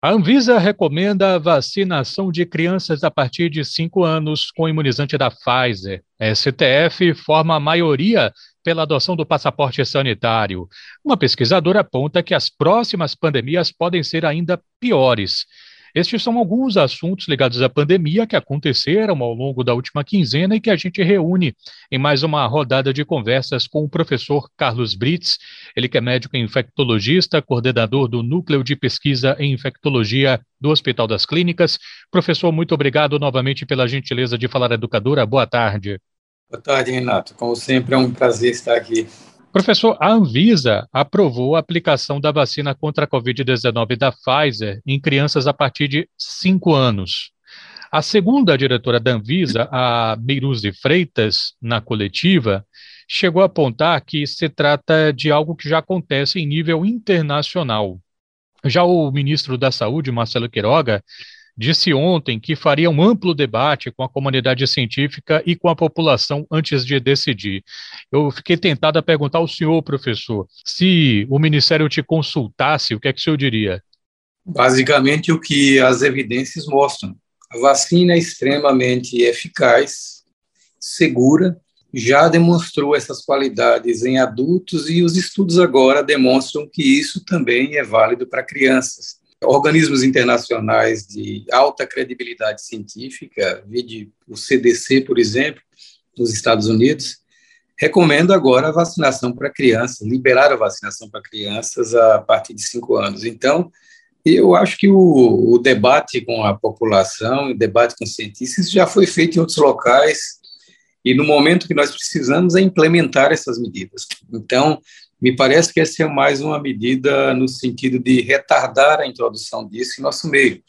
A Anvisa recomenda a vacinação de crianças a partir de 5 anos com imunizante da Pfizer. A STF forma a maioria pela adoção do passaporte sanitário. Uma pesquisadora aponta que as próximas pandemias podem ser ainda piores. Estes são alguns assuntos ligados à pandemia que aconteceram ao longo da última quinzena e que a gente reúne em mais uma rodada de conversas com o professor Carlos Brits, ele que é médico infectologista, coordenador do Núcleo de Pesquisa em Infectologia do Hospital das Clínicas. Professor, muito obrigado novamente pela gentileza de falar educadora. Boa tarde. Boa tarde, Renato. Como sempre, é um prazer estar aqui. Professor, a Anvisa aprovou a aplicação da vacina contra a Covid-19 da Pfizer em crianças a partir de 5 anos. A segunda diretora da Anvisa, a de Freitas, na coletiva, chegou a apontar que se trata de algo que já acontece em nível internacional. Já o ministro da Saúde, Marcelo Queiroga, disse ontem que faria um amplo debate com a comunidade científica e com a população antes de decidir. Eu fiquei tentado a perguntar ao senhor, professor, se o Ministério te consultasse, o que é que o senhor diria? Basicamente, o que as evidências mostram. A vacina é extremamente eficaz, segura, já demonstrou essas qualidades em adultos e os estudos agora demonstram que isso também é válido para crianças organismos internacionais de alta credibilidade científica, vide o CDC, por exemplo, nos Estados Unidos, recomenda agora a vacinação para crianças, liberar a vacinação para crianças a partir de cinco anos. Então, eu acho que o, o debate com a população, o debate com os cientistas já foi feito em outros locais, e no momento que nós precisamos é implementar essas medidas. Então, me parece que essa é mais uma medida no sentido de retardar a introdução disso em nosso meio,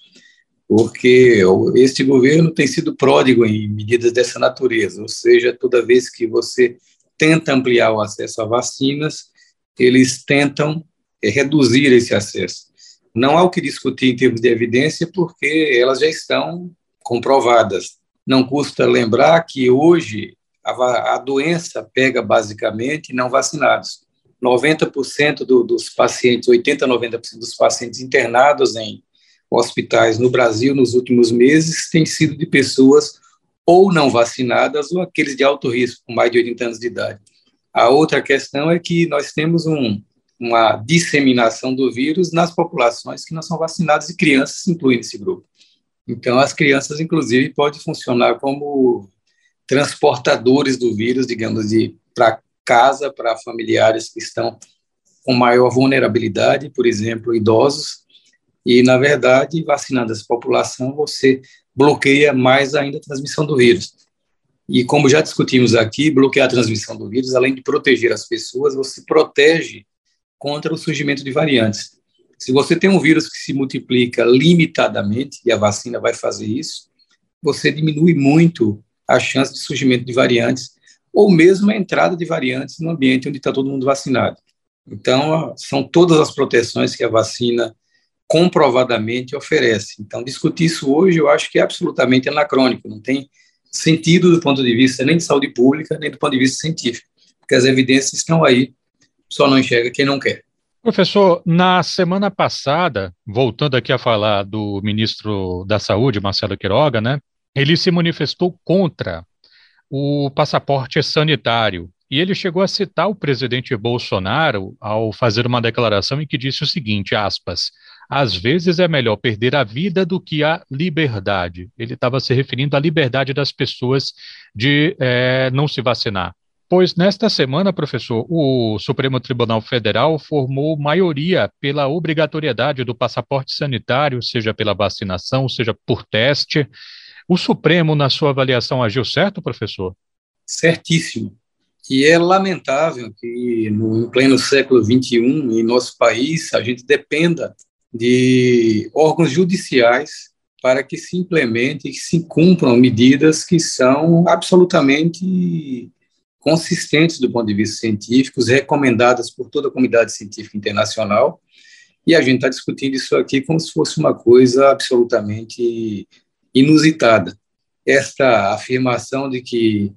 porque este governo tem sido pródigo em medidas dessa natureza, ou seja, toda vez que você tenta ampliar o acesso a vacinas, eles tentam é, reduzir esse acesso. Não há o que discutir em termos de evidência, porque elas já estão comprovadas. Não custa lembrar que hoje a, a doença pega basicamente não vacinados. 90% do, dos pacientes, 80% a 90% dos pacientes internados em hospitais no Brasil nos últimos meses têm sido de pessoas ou não vacinadas ou aqueles de alto risco, com mais de 80 anos de idade. A outra questão é que nós temos um, uma disseminação do vírus nas populações que não são vacinadas e crianças incluem nesse grupo. Então, as crianças, inclusive, podem funcionar como transportadores do vírus, digamos, para casa para familiares que estão com maior vulnerabilidade, por exemplo, idosos, e, na verdade, vacinando essa população, você bloqueia mais ainda a transmissão do vírus. E, como já discutimos aqui, bloquear a transmissão do vírus, além de proteger as pessoas, você protege contra o surgimento de variantes. Se você tem um vírus que se multiplica limitadamente, e a vacina vai fazer isso, você diminui muito a chance de surgimento de variantes ou mesmo a entrada de variantes no ambiente onde está todo mundo vacinado. Então, são todas as proteções que a vacina comprovadamente oferece. Então, discutir isso hoje eu acho que é absolutamente anacrônico, não tem sentido do ponto de vista nem de saúde pública, nem do ponto de vista científico, porque as evidências estão aí, só não enxerga quem não quer. Professor, na semana passada, voltando aqui a falar do ministro da Saúde, Marcelo Quiroga, né, ele se manifestou contra o passaporte sanitário. E ele chegou a citar o presidente Bolsonaro ao fazer uma declaração em que disse o seguinte, aspas, às vezes é melhor perder a vida do que a liberdade. Ele estava se referindo à liberdade das pessoas de é, não se vacinar. Pois nesta semana, professor, o Supremo Tribunal Federal formou maioria pela obrigatoriedade do passaporte sanitário, seja pela vacinação, seja por teste, o Supremo, na sua avaliação, agiu certo, professor? Certíssimo. E é lamentável que, no pleno século XXI, em nosso país, a gente dependa de órgãos judiciais para que se implementem, que se cumpram medidas que são absolutamente consistentes do ponto de vista científico, recomendadas por toda a comunidade científica internacional, e a gente está discutindo isso aqui como se fosse uma coisa absolutamente inusitada. Esta afirmação de que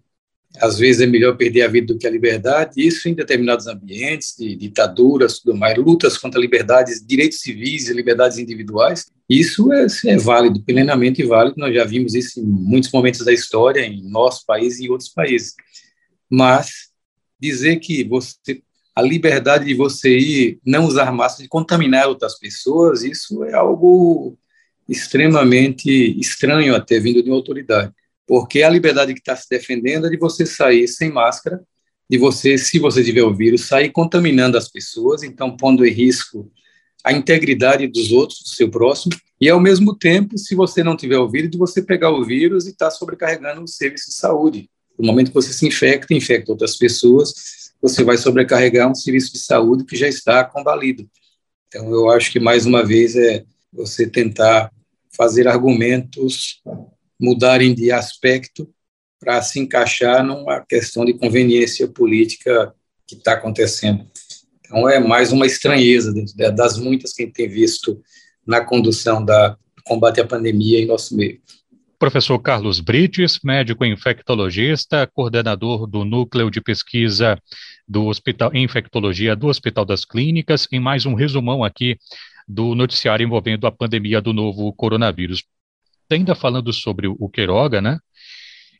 às vezes é melhor perder a vida do que a liberdade, isso em determinados ambientes, de ditaduras, tudo mais, lutas contra liberdades, direitos civis e liberdades individuais, isso é, é, válido, plenamente válido, nós já vimos isso em muitos momentos da história, em nosso país e em outros países. Mas dizer que você a liberdade de você ir, não usar máscara, de contaminar outras pessoas, isso é algo extremamente estranho até vindo de uma autoridade porque a liberdade que está se defendendo é de você sair sem máscara, de você, se você tiver o vírus, sair contaminando as pessoas, então pondo em risco a integridade dos outros, do seu próximo, e ao mesmo tempo, se você não tiver o vírus, de você pegar o vírus e estar tá sobrecarregando o serviço de saúde. No momento que você se infecta, infecta outras pessoas, você vai sobrecarregar um serviço de saúde que já está combalido. Então, eu acho que, mais uma vez, é você tentar fazer argumentos mudarem de aspecto para se encaixar numa questão de conveniência política que está acontecendo. Então, é mais uma estranheza das muitas que a gente tem visto na condução da, combate à pandemia em nosso meio. Professor Carlos Brites, médico infectologista, coordenador do Núcleo de Pesquisa do Hospital Infectologia do Hospital das Clínicas, em mais um resumão aqui do noticiário envolvendo a pandemia do novo coronavírus ainda falando sobre o Queiroga, né?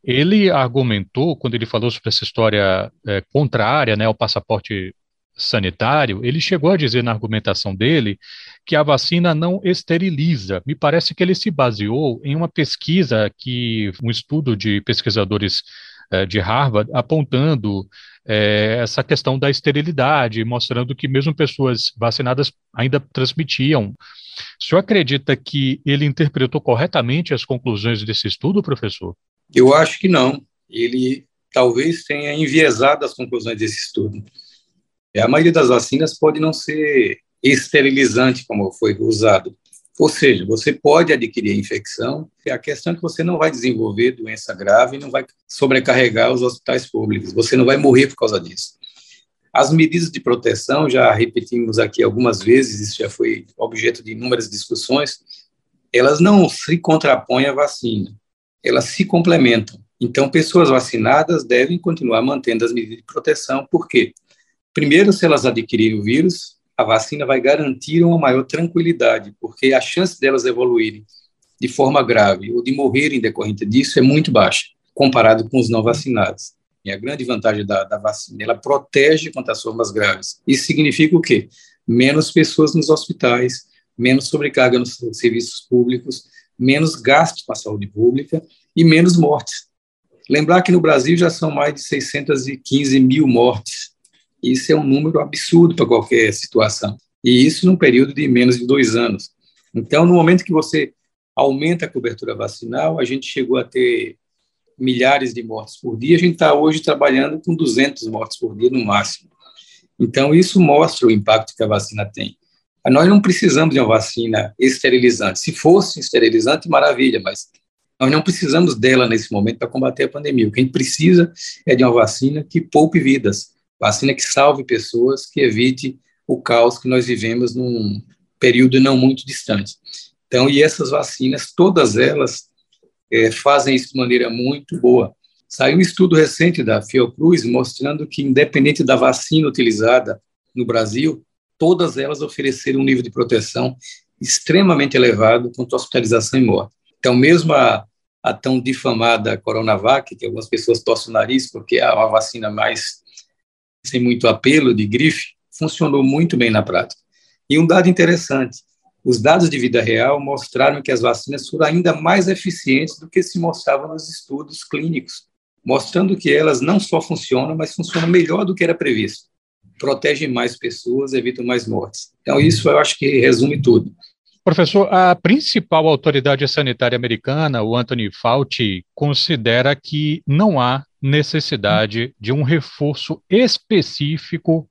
Ele argumentou, quando ele falou sobre essa história é, contrária né, ao passaporte sanitário, ele chegou a dizer na argumentação dele que a vacina não esteriliza. Me parece que ele se baseou em uma pesquisa que um estudo de pesquisadores é, de Harvard apontando é, essa questão da esterilidade, mostrando que mesmo pessoas vacinadas ainda transmitiam o senhor acredita que ele interpretou corretamente as conclusões desse estudo, professor? Eu acho que não. Ele talvez tenha enviesado as conclusões desse estudo. A maioria das vacinas pode não ser esterilizante, como foi usado. Ou seja, você pode adquirir a infecção, a questão é que você não vai desenvolver doença grave não vai sobrecarregar os hospitais públicos, você não vai morrer por causa disso. As medidas de proteção, já repetimos aqui algumas vezes, isso já foi objeto de inúmeras discussões, elas não se contrapõem à vacina, elas se complementam. Então, pessoas vacinadas devem continuar mantendo as medidas de proteção, por quê? Primeiro, se elas adquirirem o vírus, a vacina vai garantir uma maior tranquilidade, porque a chance delas evoluírem de forma grave ou de morrerem decorrente disso é muito baixa, comparado com os não vacinados. E a grande vantagem da, da vacina, ela protege contra as formas graves. Isso significa o quê? Menos pessoas nos hospitais, menos sobrecarga nos serviços públicos, menos gastos com a saúde pública e menos mortes. Lembrar que no Brasil já são mais de 615 mil mortes. Isso é um número absurdo para qualquer situação. E isso num período de menos de dois anos. Então, no momento que você aumenta a cobertura vacinal, a gente chegou a ter milhares de mortes por dia, a gente está hoje trabalhando com 200 mortes por dia no máximo. Então, isso mostra o impacto que a vacina tem. Nós não precisamos de uma vacina esterilizante. Se fosse esterilizante, maravilha, mas nós não precisamos dela nesse momento para combater a pandemia. O que a gente precisa é de uma vacina que poupe vidas, vacina que salve pessoas, que evite o caos que nós vivemos num período não muito distante. Então, e essas vacinas, todas elas é, fazem isso de maneira muito boa. Saiu um estudo recente da Fiocruz mostrando que, independente da vacina utilizada no Brasil, todas elas ofereceram um nível de proteção extremamente elevado contra hospitalização e morte. Então, mesmo a, a tão difamada Coronavac, que algumas pessoas torcem o nariz porque é uma vacina mais sem muito apelo, de grife, funcionou muito bem na prática. E um dado interessante, os dados de vida real mostraram que as vacinas foram ainda mais eficientes do que se mostrava nos estudos clínicos, mostrando que elas não só funcionam, mas funcionam melhor do que era previsto. Protegem mais pessoas, evitam mais mortes. Então, isso eu acho que resume tudo. Professor, a principal autoridade sanitária americana, o Anthony Fauci, considera que não há necessidade de um reforço específico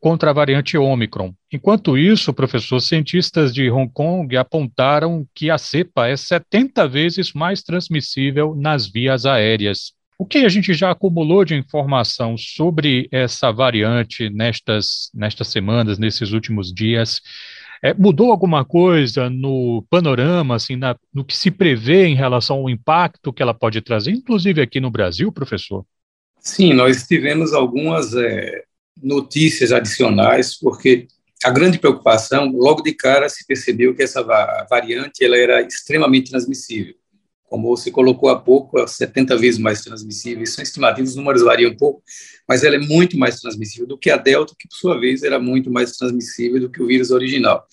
contra a variante Omicron. Enquanto isso, professor, cientistas de Hong Kong apontaram que a cepa é 70 vezes mais transmissível nas vias aéreas. O que a gente já acumulou de informação sobre essa variante nestas, nestas semanas, nesses últimos dias? É, mudou alguma coisa no panorama, assim, na, no que se prevê em relação ao impacto que ela pode trazer, inclusive aqui no Brasil, professor? Sim, nós tivemos algumas é, notícias adicionais, porque a grande preocupação, logo de cara se percebeu que essa variante ela era extremamente transmissível. Como você colocou há pouco, 70 vezes mais transmissível. São estimativas, os números variam um pouco, mas ela é muito mais transmissível do que a Delta, que por sua vez era muito mais transmissível do que o vírus original.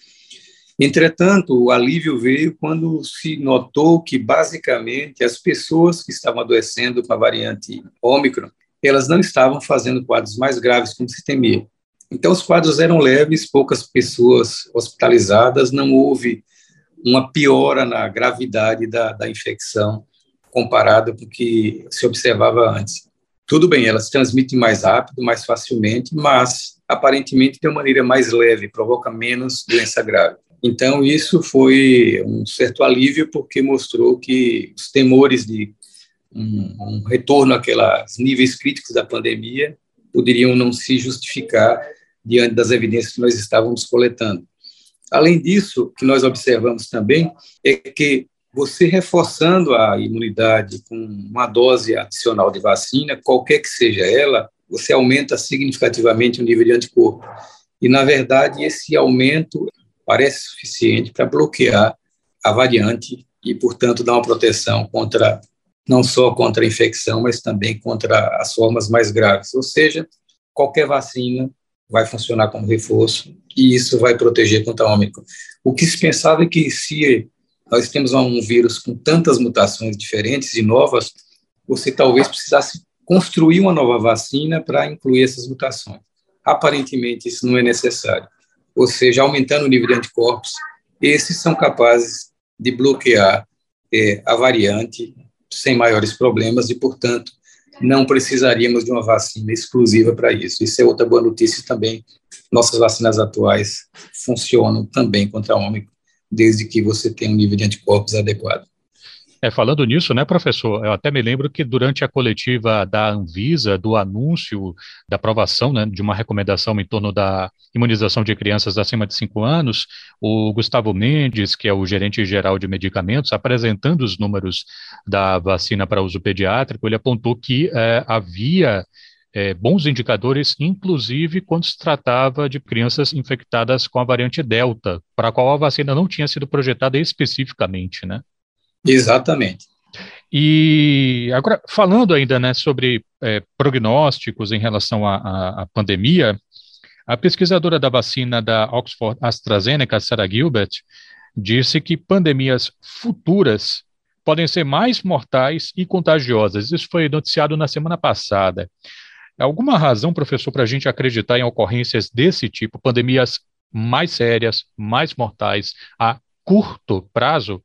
Entretanto, o alívio veio quando se notou que, basicamente, as pessoas que estavam adoecendo com a variante Ômicron, elas não estavam fazendo quadros mais graves como se temia. Então, os quadros eram leves, poucas pessoas hospitalizadas, não houve uma piora na gravidade da, da infecção comparada com o que se observava antes. Tudo bem, elas transmitem mais rápido, mais facilmente, mas aparentemente de uma maneira mais leve, provoca menos doença grave. Então, isso foi um certo alívio, porque mostrou que os temores de um, um retorno àqueles níveis críticos da pandemia poderiam não se justificar diante das evidências que nós estávamos coletando. Além disso, o que nós observamos também é que você reforçando a imunidade com uma dose adicional de vacina, qualquer que seja ela, você aumenta significativamente o nível de anticorpo. E, na verdade, esse aumento parece suficiente para bloquear a variante e, portanto, dar uma proteção contra não só contra a infecção, mas também contra as formas mais graves. Ou seja, qualquer vacina vai funcionar como reforço e isso vai proteger contra a Ômicron. O que se pensava é que se nós temos um vírus com tantas mutações diferentes e novas, você talvez precisasse construir uma nova vacina para incluir essas mutações. Aparentemente, isso não é necessário. Ou seja, aumentando o nível de anticorpos, esses são capazes de bloquear é, a variante sem maiores problemas e, portanto, não precisaríamos de uma vacina exclusiva para isso. Isso é outra boa notícia também. Nossas vacinas atuais funcionam também contra a Ômicron, desde que você tenha um nível de anticorpos adequado. É, falando nisso, né, professor, eu até me lembro que durante a coletiva da Anvisa, do anúncio da aprovação né, de uma recomendação em torno da imunização de crianças acima de 5 anos, o Gustavo Mendes, que é o gerente geral de medicamentos, apresentando os números da vacina para uso pediátrico, ele apontou que é, havia é, bons indicadores, inclusive quando se tratava de crianças infectadas com a variante Delta, para a qual a vacina não tinha sido projetada especificamente, né? Exatamente. E agora, falando ainda né, sobre é, prognósticos em relação à, pandemia, a pesquisadora da vacina da Oxford AstraZeneca, Sarah Gilbert, disse que pandemias futuras podem ser mais mortais e contagiosas. Isso foi noticiado na semana passada. Alguma razão, professor, para a gente acreditar em ocorrências desse tipo, pandemias mais sérias, mais mortais, a curto prazo?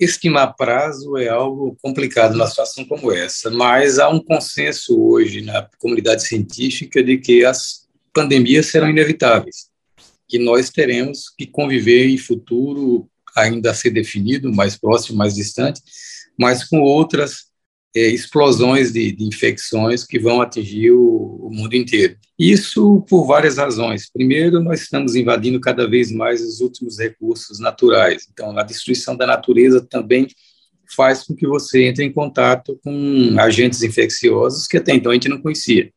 Estimar prazo é algo complicado numa situação como essa, mas há um consenso hoje na comunidade científica de que as pandemias serão inevitáveis, que nós teremos que conviver em futuro ainda a ser definido, mais próximo, mais distante, mas com outras é, explosões de, de, infecções que vão atingir o, o, mundo inteiro. Isso por várias razões. Primeiro, nós estamos invadindo cada vez mais os últimos recursos naturais. Então, a destruição da natureza também faz com que você entre em contato com agentes infecciosos que até então a gente não conhecia.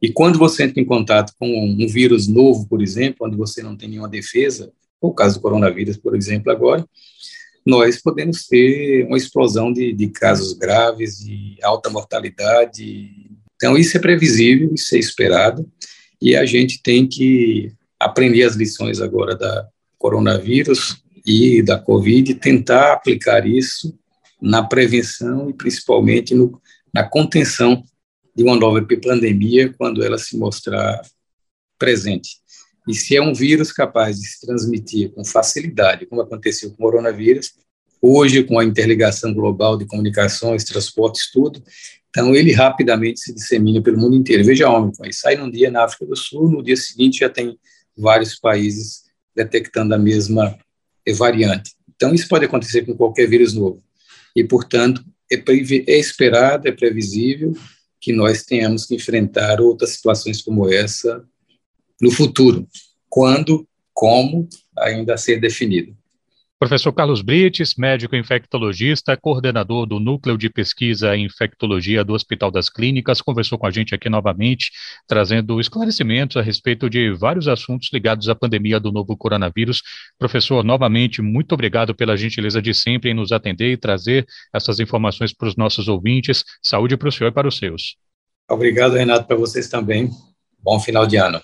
E quando você entra em contato com um vírus novo, por exemplo, onde você não tem nenhuma defesa, o caso do coronavírus, por exemplo, agora, nós podemos ter uma explosão de, de casos graves, de alta mortalidade. Então, isso é previsível, isso é esperado, e a gente tem que aprender as lições agora da coronavírus e da Covid tentar aplicar isso na prevenção e principalmente no, na contenção de uma nova pandemia quando ela se mostrar presente. E se é um vírus capaz de se transmitir com facilidade, como aconteceu com o coronavírus, hoje com a interligação global de comunicações, transportes, tudo, então ele rapidamente se dissemina pelo mundo inteiro. Veja Omicron, sai num dia na África do Sul, no dia seguinte já tem vários países detectando a mesma variante. Então isso pode acontecer com qualquer vírus novo. E, portanto, é, é esperado, é previsível que nós tenhamos que enfrentar outras situações como essa no futuro, quando, como, ainda a ser definido. Professor Carlos Brites, médico infectologista, coordenador do Núcleo de Pesquisa em Infectologia do Hospital das Clínicas, conversou com a gente aqui novamente, trazendo esclarecimentos a respeito de vários assuntos ligados à pandemia do novo coronavírus. Professor, novamente, muito obrigado pela gentileza de sempre em nos atender e trazer essas informações para os nossos ouvintes. Saúde para o senhor e para os seus. Obrigado, Renato, para vocês também. Bom final de ano.